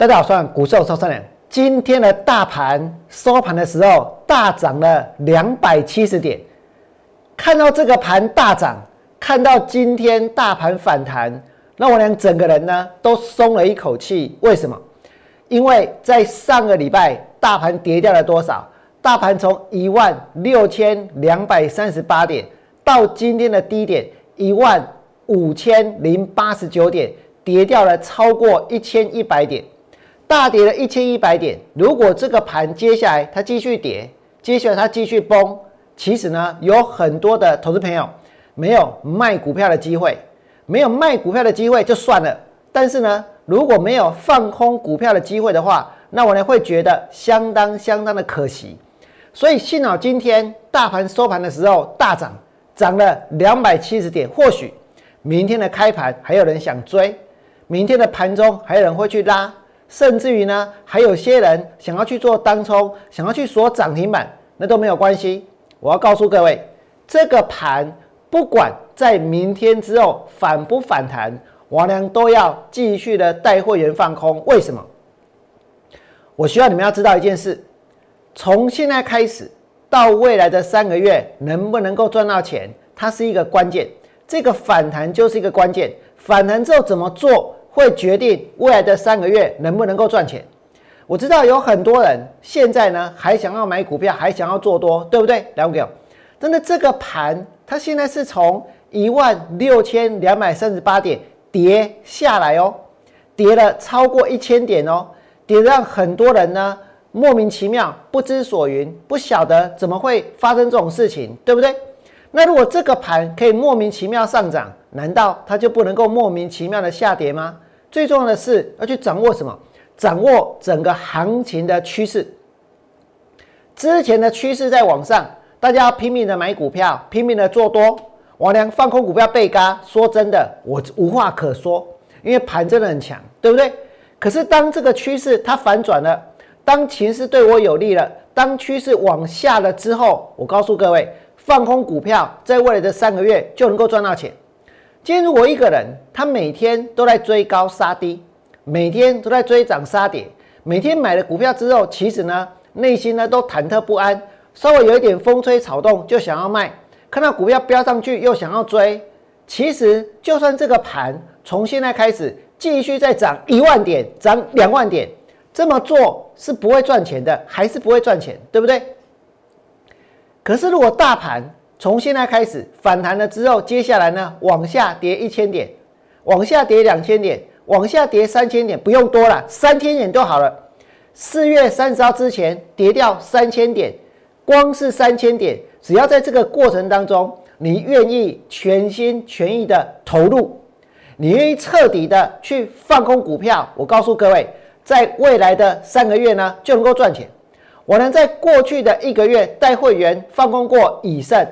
大家好，我是股市超三良。今天的大盘收盘的时候大涨了两百七十点，看到这个盘大涨，看到今天大盘反弹，那我俩整个人呢都松了一口气。为什么？因为在上个礼拜大盘跌掉了多少？大盘从一万六千两百三十八点到今天的低点一万五千零八十九点，跌掉了超过一千一百点。大跌了一千一百点，如果这个盘接下来它继续跌，接下来它继续崩，其实呢有很多的投资朋友没有卖股票的机会，没有卖股票的机会就算了。但是呢，如果没有放空股票的机会的话，那我呢会觉得相当相当的可惜。所以幸好今天大盘收盘的时候大涨，涨了两百七十点，或许明天的开盘还有人想追，明天的盘中还有人会去拉。甚至于呢，还有些人想要去做单冲，想要去锁涨停板，那都没有关系。我要告诉各位，这个盘不管在明天之后反不反弹，王良都要继续的带会员放空。为什么？我需要你们要知道一件事：从现在开始到未来的三个月，能不能够赚到钱，它是一个关键。这个反弹就是一个关键。反弹之后怎么做？会决定未来的三个月能不能够赚钱。我知道有很多人现在呢还想要买股票，还想要做多，对不对？了解。真的，这个盘它现在是从一万六千两百三十八点跌下来哦，跌了超过一千点哦，跌让很多人呢莫名其妙、不知所云，不晓得怎么会发生这种事情，对不对？那如果这个盘可以莫名其妙上涨，难道它就不能够莫名其妙的下跌吗？最重要的是要去掌握什么？掌握整个行情的趋势。之前的趋势在往上，大家拼命的买股票，拼命的做多。王良放空股票被嘎，说真的，我无话可说，因为盘真的很强，对不对？可是当这个趋势它反转了，当情势对我有利了，当趋势往下了之后，我告诉各位。放空股票，在未来的三个月就能够赚到钱。今天如果一个人他每天都在追高杀低，每天都在追涨杀跌，每天买了股票之后，其实呢内心呢都忐忑不安，稍微有一点风吹草动就想要卖，看到股票飙上去又想要追。其实就算这个盘从现在开始继续再涨一万点，涨两万点，这么做是不会赚钱的，还是不会赚钱，对不对？可是，如果大盘从现在开始反弹了之后，接下来呢，往下跌一千点，往下跌两千点，往下跌三千点，不用多了，三千点就好了。四月三十号之前跌掉三千点，光是三千点，只要在这个过程当中，你愿意全心全意的投入，你愿意彻底的去放空股票，我告诉各位，在未来的三个月呢，就能够赚钱。我能在过去的一个月带会员放空过以盛，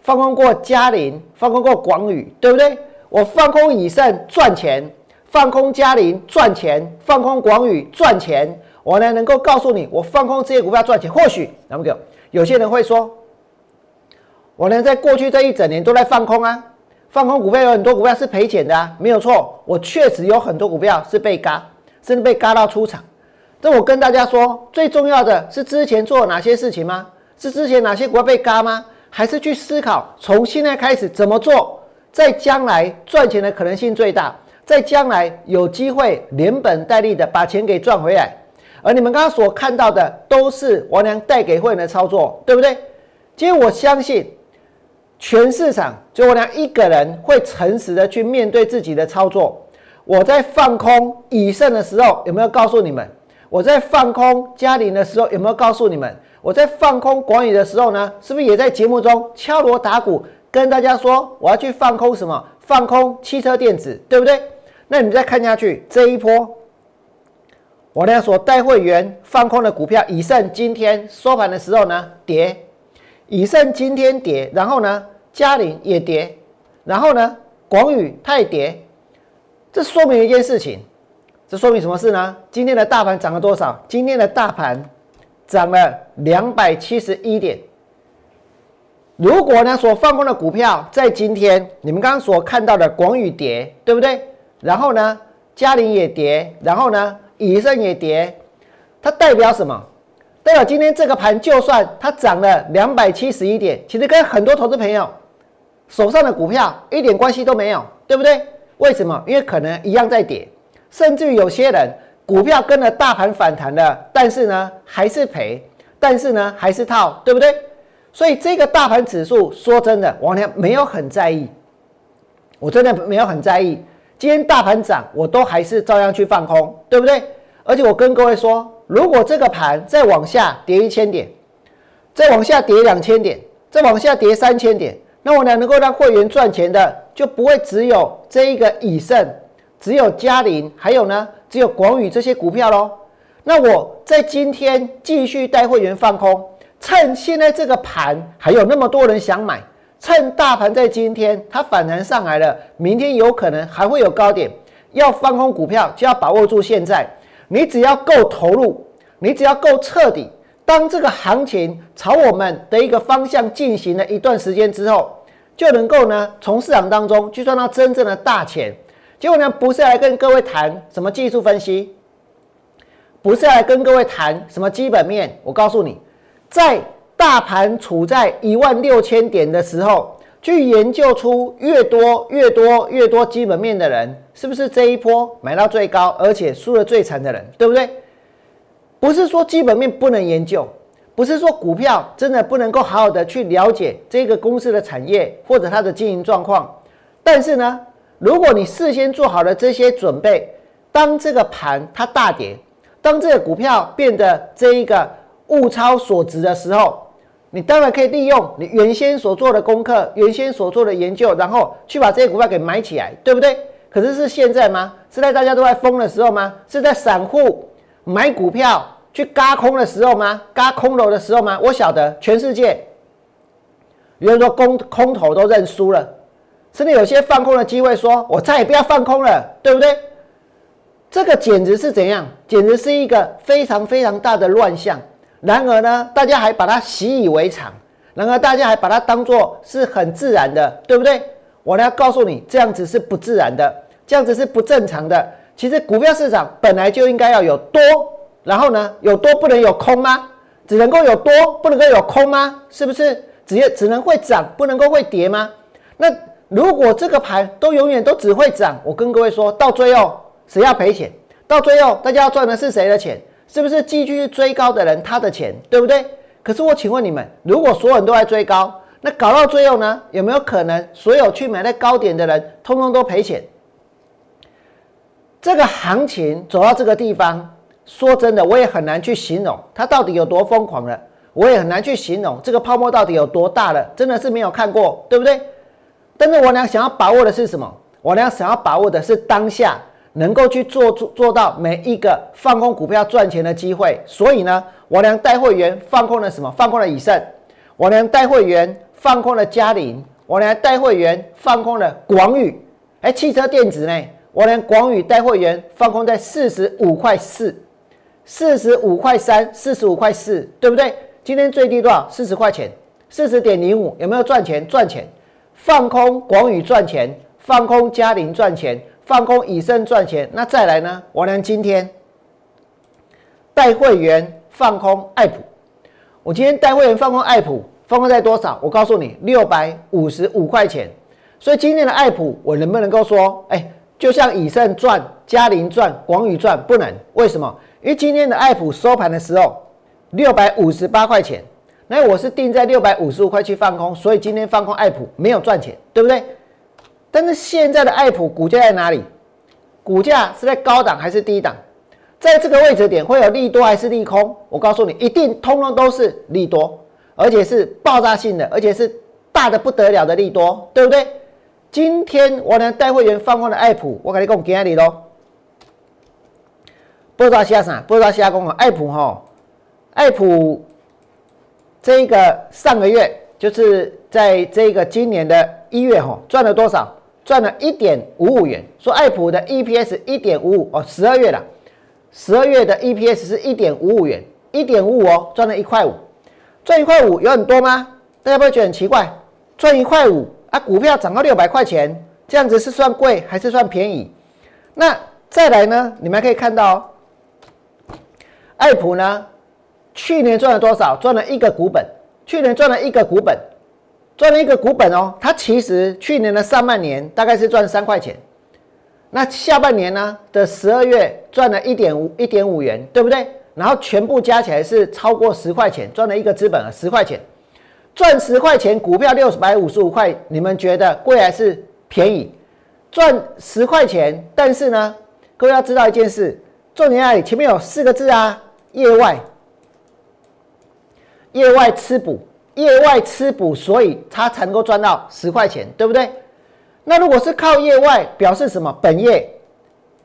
放空过嘉麟，放空过广宇，对不对？我放空以盛赚钱，放空嘉麟赚钱，放空广宇赚钱。我呢能够告诉你，我放空这些股票赚钱。或许那么有有些人会说，我呢在过去这一整年都在放空啊，放空股票有很多股票是赔钱的啊，没有错，我确实有很多股票是被嘎，甚至被嘎到出场。这我跟大家说，最重要的是之前做了哪些事情吗？是之前哪些股被嘎吗？还是去思考从现在开始怎么做，在将来赚钱的可能性最大，在将来有机会连本带利的把钱给赚回来。而你们刚刚所看到的都是王良带给会员的操作，对不对？今天我相信全市场就王良一个人会诚实的去面对自己的操作。我在放空以盛的时候，有没有告诉你们？我在放空嘉玲的时候，有没有告诉你们？我在放空广宇的时候呢，是不是也在节目中敲锣打鼓跟大家说我要去放空什么？放空汽车电子，对不对？那你再看下去，这一波我呢所带会员放空的股票，以盛今天收盘的时候呢跌，以盛今天跌，然后呢嘉玲也跌，然后呢广宇它也跌，这说明一件事情。这说明什么事呢？今天的大盘涨了多少？今天的大盘涨了两百七十一点。如果呢，所放空的股票在今天，你们刚刚所看到的广宇跌，对不对？然后呢，嘉麟也跌，然后呢，以盛也跌，它代表什么？代表今天这个盘就算它涨了两百七十一点，其实跟很多投资朋友手上的股票一点关系都没有，对不对？为什么？因为可能一样在跌，甚至有些人股票跟着大盘反弹了，但是呢还是赔，但是呢还是套，对不对？所以这个大盘指数，说真的，王良没有很在意，我真的没有很在意。今天大盘涨，我都还是照样去放空，对不对？而且我跟各位说，如果这个盘再往下跌一千点，再往下跌两千点，再往下跌三千点，那我呢能够让会员赚钱的，就不会只有这一个以盛，只有嘉麟，还有呢只有广宇这些股票喽。那我在今天继续带会员放空。趁现在这个盘还有那么多人想买，趁大盘在今天它反弹上来了，明天有可能还会有高点，要放空股票就要把握住现在。你只要够投入，你只要够彻底，当这个行情朝我们的一个方向进行了一段时间之后，就能够呢从市场当中去赚到真正的大钱。结果呢不是来跟各位谈什么技术分析，不是来跟各位谈什么基本面，我告诉你。在大盘处在一万六千点的时候，去研究出越多越多越多基本面的人，是不是这一波买到最高，而且输的最惨的人，对不对？不是说基本面不能研究，不是说股票真的不能够好好的去了解这个公司的产业或者它的经营状况，但是呢，如果你事先做好了这些准备，当这个盘它大跌，当这个股票变得这一个。物超所值的时候，你当然可以利用你原先所做的功课、原先所做的研究，然后去把这些股票给买起来，对不对？可是是现在吗？是在大家都在疯的时候吗？是在散户买股票去嘎空的时候吗？嘎空头的时候吗？我晓得，全世界有人说空空头都认输了，甚至有些放空的机会，说我再也不要放空了，对不对？这个简直是怎样？简直是一个非常非常大的乱象。然而呢，大家还把它习以为常，然而大家还把它当做是很自然的，对不对？我呢告诉你，这样子是不自然的，这样子是不正常的。其实股票市场本来就应该要有多，然后呢有多不能有空吗？只能够有多，不能够有空吗？是不是？只只能会涨，不能够会跌吗？那如果这个盘都永远都只会涨，我跟各位说到最后谁要赔钱？到最后大家要赚的是谁的钱？是不是继续追高的人他的钱，对不对？可是我请问你们，如果所有人都在追高，那搞到最后呢，有没有可能所有去买在高点的人，通通都赔钱？这个行情走到这个地方，说真的，我也很难去形容它到底有多疯狂了，我也很难去形容这个泡沫到底有多大了，真的是没有看过，对不对？但是我俩想要把握的是什么？我俩想要把握的是当下。能够去做做做到每一个放空股票赚钱的机会，所以呢，我俩带会员放空了什么？放空了以盛，我俩带会员放空了嘉麟，我俩带会员放空了广宇。哎，汽车电子呢？我连广宇带会员放空在四十五块四、四十五块三、四十五块四，对不对？今天最低多少？四十块钱，四十点零五，有没有赚钱？赚钱，放空广宇赚钱，放空嘉麟赚钱。放空以身赚钱，那再来呢？我呢今天带会员放空爱普，我今天带会员放空爱普，放空在多少？我告诉你，六百五十五块钱。所以今天的爱普，我能不能够说，哎，就像以盛赚、嘉麟赚、广宇赚？不能，为什么？因为今天的爱普收盘的时候六百五十八块钱，那我是定在六百五十五块去放空，所以今天放空爱普没有赚钱，对不对？但是现在的爱普股价在哪里？股价是在高档还是低档？在这个位置点会有利多还是利空？我告诉你，一定通通都是利多，而且是爆炸性的，而且是大的不得了的利多，对不对？今天我呢带会员放空的爱普，我跟你讲今日咯，不知道下啥，不知道下讲啊，爱普哈，爱普这个上个月就是在这个今年的。一月哈赚了多少？赚了一点五五元。说爱普的 EPS 一点五五哦，十二月了，十二月的 EPS 是一点五五元，一点五五哦，赚了一块五，赚一块五有很多吗？大家不会觉得很奇怪？赚一块五啊，股票涨到六百块钱，这样子是算贵还是算便宜？那再来呢？你们可以看到，爱普呢，去年赚了多少？赚了一个股本。去年赚了一个股本，赚了一个股本哦。它其实去年的上半年大概是赚三块钱，那下半年呢的十二月赚了一点五一点五元，对不对？然后全部加起来是超过十块钱，赚了一个资本啊，十块钱。赚十块钱股票六百五十五块，你们觉得贵还是便宜？赚十块钱，但是呢，各位要知道一件事，重点在哪里？前面有四个字啊，业外。业外吃补，业外吃补，所以他才能够赚到十块钱，对不对？那如果是靠业外，表示什么？本业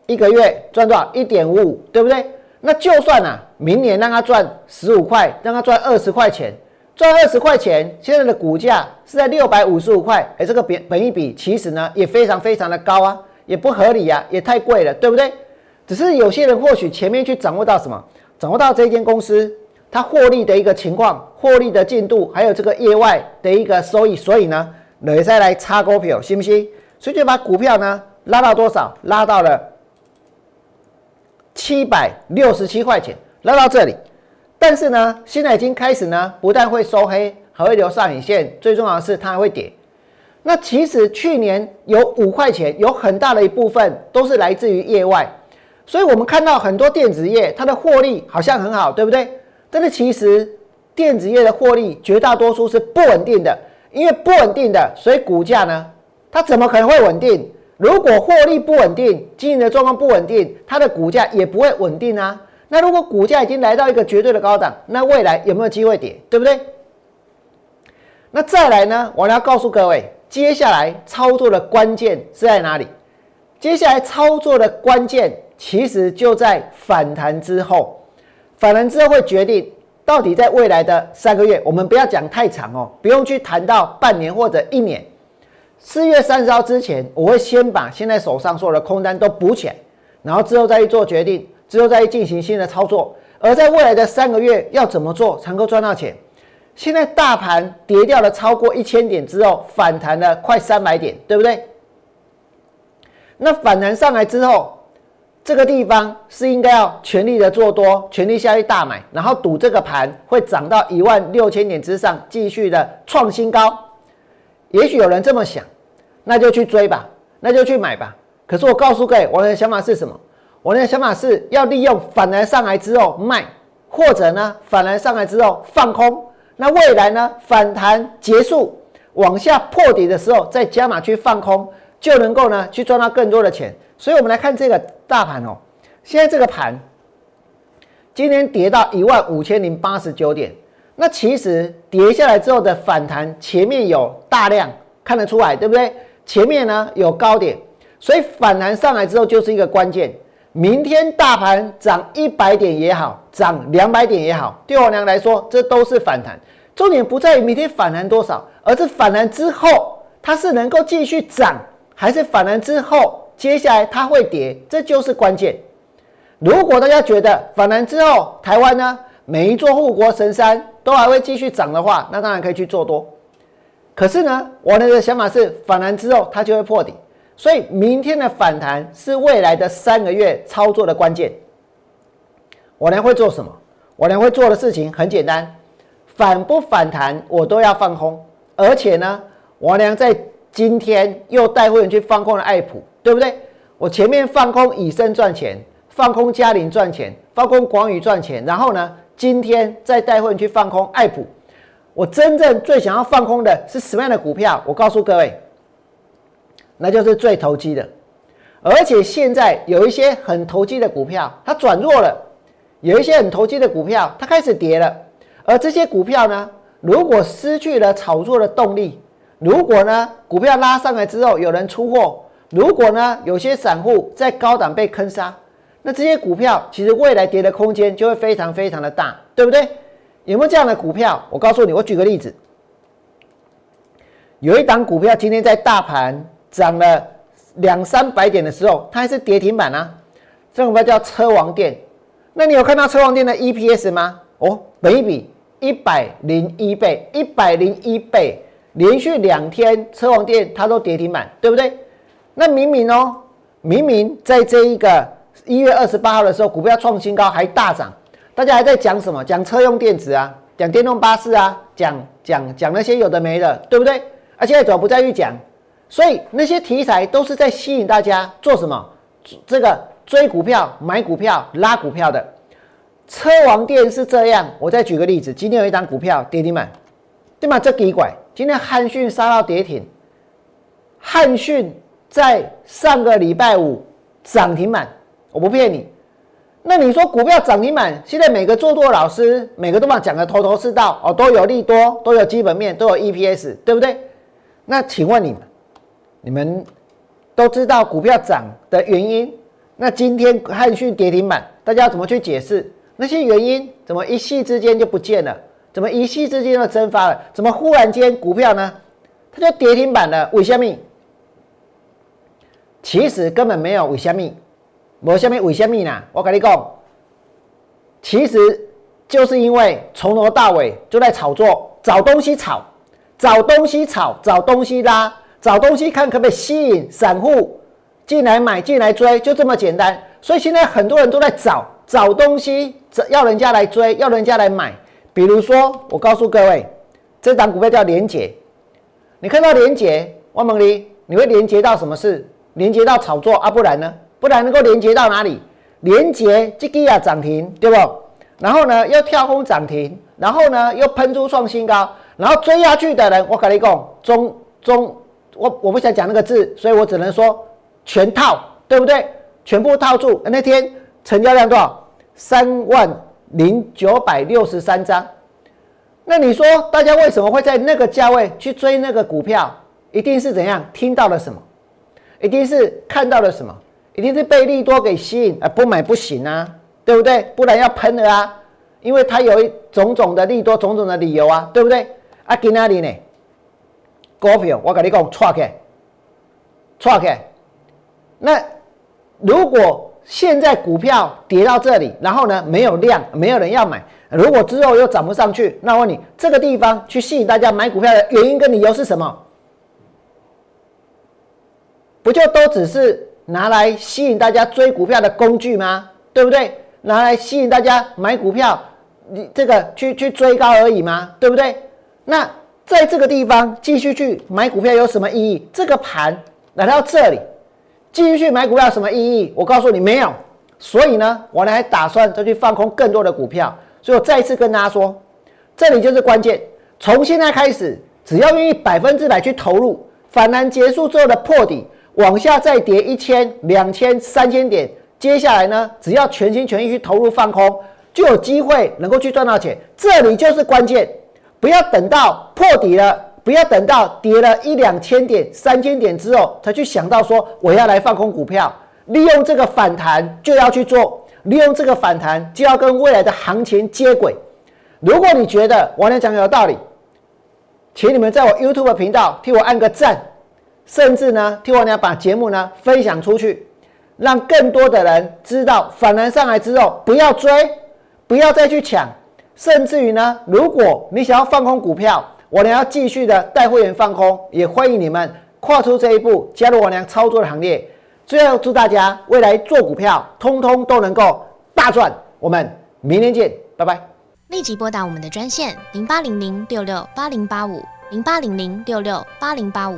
一个月赚多少？一点五五，对不对？那就算啊，明年让他赚十五块，让他赚二十块钱，赚二十块钱，现在的股价是在六百五十五块，哎，这个本本一比其实呢也非常非常的高啊，也不合理呀，也太贵了，对不对？只是有些人或许前面去掌握到什么，掌握到这间公司。它获利的一个情况，获利的进度，还有这个业外的一个收益，所以呢，你再来插股票，信不信？所以就把股票呢拉到多少？拉到了七百六十七块钱，拉到这里。但是呢，现在已经开始呢，不但会收黑，还会留上影线，最重要的是它还会跌。那其实去年有五块钱，有很大的一部分都是来自于业外，所以我们看到很多电子业它的获利好像很好，对不对？但是其实电子业的获利绝大多数是不稳定的，因为不稳定的，所以股价呢，它怎么可能会稳定？如果获利不稳定，经营的状况不稳定，它的股价也不会稳定啊。那如果股价已经来到一个绝对的高档，那未来有没有机会跌？对不对？那再来呢？我要告诉各位，接下来操作的关键是在哪里？接下来操作的关键其实就在反弹之后。反弹之后会决定到底在未来的三个月，我们不要讲太长哦，不用去谈到半年或者一年。四月三十号之前，我会先把现在手上所有的空单都补起来，然后之后再去做决定，之后再进行新的操作。而在未来的三个月要怎么做才能够赚到钱？现在大盘跌掉了超过一千点之后，反弹了快三百点，对不对？那反弹上来之后。这个地方是应该要全力的做多，全力下去大买，然后赌这个盘会涨到一万六千点之上，继续的创新高。也许有人这么想，那就去追吧，那就去买吧。可是我告诉各位，我的想法是什么？我的想法是要利用反弹上来之后卖，或者呢反弹上来之后放空。那未来呢反弹结束往下破底的时候，再加码去放空，就能够呢去赚到更多的钱。所以，我们来看这个大盘哦。现在这个盘今天跌到一万五千零八十九点，那其实跌下来之后的反弹，前面有大量看得出来，对不对？前面呢有高点，所以反弹上来之后就是一个关键。明天大盘涨一百点也好，涨两百点也好，对我娘来说，这都是反弹。重点不在于明天反弹多少，而是反弹之后它是能够继续涨，还是反弹之后。接下来它会跌，这就是关键。如果大家觉得反弹之后，台湾呢每一座护国神山都还会继续涨的话，那当然可以去做多。可是呢，我的想法是反弹之后它就会破底，所以明天的反弹是未来的三个月操作的关键。我呢会做什么？我呢会做的事情很简单，反不反弹我都要放空，而且呢，我呢在今天又带会员去放空了爱普。对不对？我前面放空以身赚钱，放空嘉玲赚钱，放空广宇赚钱，然后呢，今天再带会员去放空爱普。我真正最想要放空的是什么样的股票？我告诉各位，那就是最投机的。而且现在有一些很投机的股票，它转弱了；有一些很投机的股票，它开始跌了。而这些股票呢，如果失去了炒作的动力，如果呢股票拉上来之后有人出货，如果呢，有些散户在高档被坑杀，那这些股票其实未来跌的空间就会非常非常的大，对不对？有没有这样的股票？我告诉你，我举个例子，有一档股票今天在大盘涨了两三百点的时候，它还是跌停板啊。这股票叫车王店，那你有看到车王店的 EPS 吗？哦，每比一百零一倍，一百零一倍，连续两天车王店它都跌停板，对不对？那明明哦，明明在这一个一月二十八号的时候，股票创新高还大涨，大家还在讲什么？讲车用电子啊，讲电动巴士啊，讲讲讲那些有的没的，对不对？而且怎么不再去讲？所以那些题材都是在吸引大家做什么？这个追股票、买股票、拉股票的。车王店是这样。我再举个例子，今天有一张股票跌停板，对吗？这奇怪，今天汉讯杀到跌停。汉讯在上个礼拜五涨停板，我不骗你。那你说股票涨停板，现在每个做多老师每个都把讲的头头是道哦，都有利多，都有基本面，都有 EPS，对不对？那请问你们？你们都知道股票涨的原因，那今天汉讯跌停板，大家怎么去解释那些原因？怎么一夕之间就不见了？怎么一夕之间就蒸发了？怎么忽然间股票呢？它就跌停板了？为什么？其实根本没有为什么，为什么为什么呢？我跟你讲，其实就是因为从头到尾就在炒作，找东西炒，找东西炒，找东西拉。找东西看可不可以吸引散户进来买进来追，就这么简单。所以现在很多人都在找找东西，要人家来追，要人家来买。比如说，我告诉各位，这档股票叫连结。你看到连结，汪蒙离，你会连接到什么事？连接到炒作啊？不然呢？不然能够连接到哪里？连接这个啊涨停，对不？然后呢，又跳空涨停，然后呢，又喷出创新高，然后追下去的人，我跟你讲，中中。我我不想讲那个字，所以我只能说全套，对不对？全部套住。那天成交量多少？三万零九百六十三张。那你说大家为什么会在那个价位去追那个股票？一定是怎样？听到了什么？一定是看到了什么？一定是被利多给吸引，啊，不买不行啊，对不对？不然要喷了啊，因为它有一种种的利多，种种的理由啊，对不对？啊，在哪里呢？股票，我跟你讲，错开，错开。那如果现在股票跌到这里，然后呢，没有量，没有人要买，如果之后又涨不上去，那问你，这个地方去吸引大家买股票的原因跟理由是什么？不就都只是拿来吸引大家追股票的工具吗？对不对？拿来吸引大家买股票，你这个去去追高而已吗？对不对？那。在这个地方继续去买股票有什么意义？这个盘来到这里，继续去买股票有什么意义？我告诉你没有。所以呢，我呢还打算再去放空更多的股票。所以我再一次跟大家说，这里就是关键。从现在开始，只要愿意百分之百去投入，反弹结束之后的破底，往下再跌一千、两千、三千点，接下来呢，只要全心全意去投入放空，就有机会能够去赚到钱。这里就是关键。不要等到破底了，不要等到跌了一两千点、三千点之后才去想到说我要来放空股票。利用这个反弹就要去做，利用这个反弹就要跟未来的行情接轨。如果你觉得我讲的有道理，请你们在我 YouTube 频道替我按个赞，甚至呢替我俩把节目呢分享出去，让更多的人知道反弹上来之后不要追，不要再去抢。甚至于呢，如果你想要放空股票，我娘要继续的带会员放空，也欢迎你们跨出这一步，加入我娘操作的行列。最后祝大家未来做股票，通通都能够大赚。我们明天见，拜拜。立即拨打我们的专线零八零零六六八零八五零八零零六六八零八五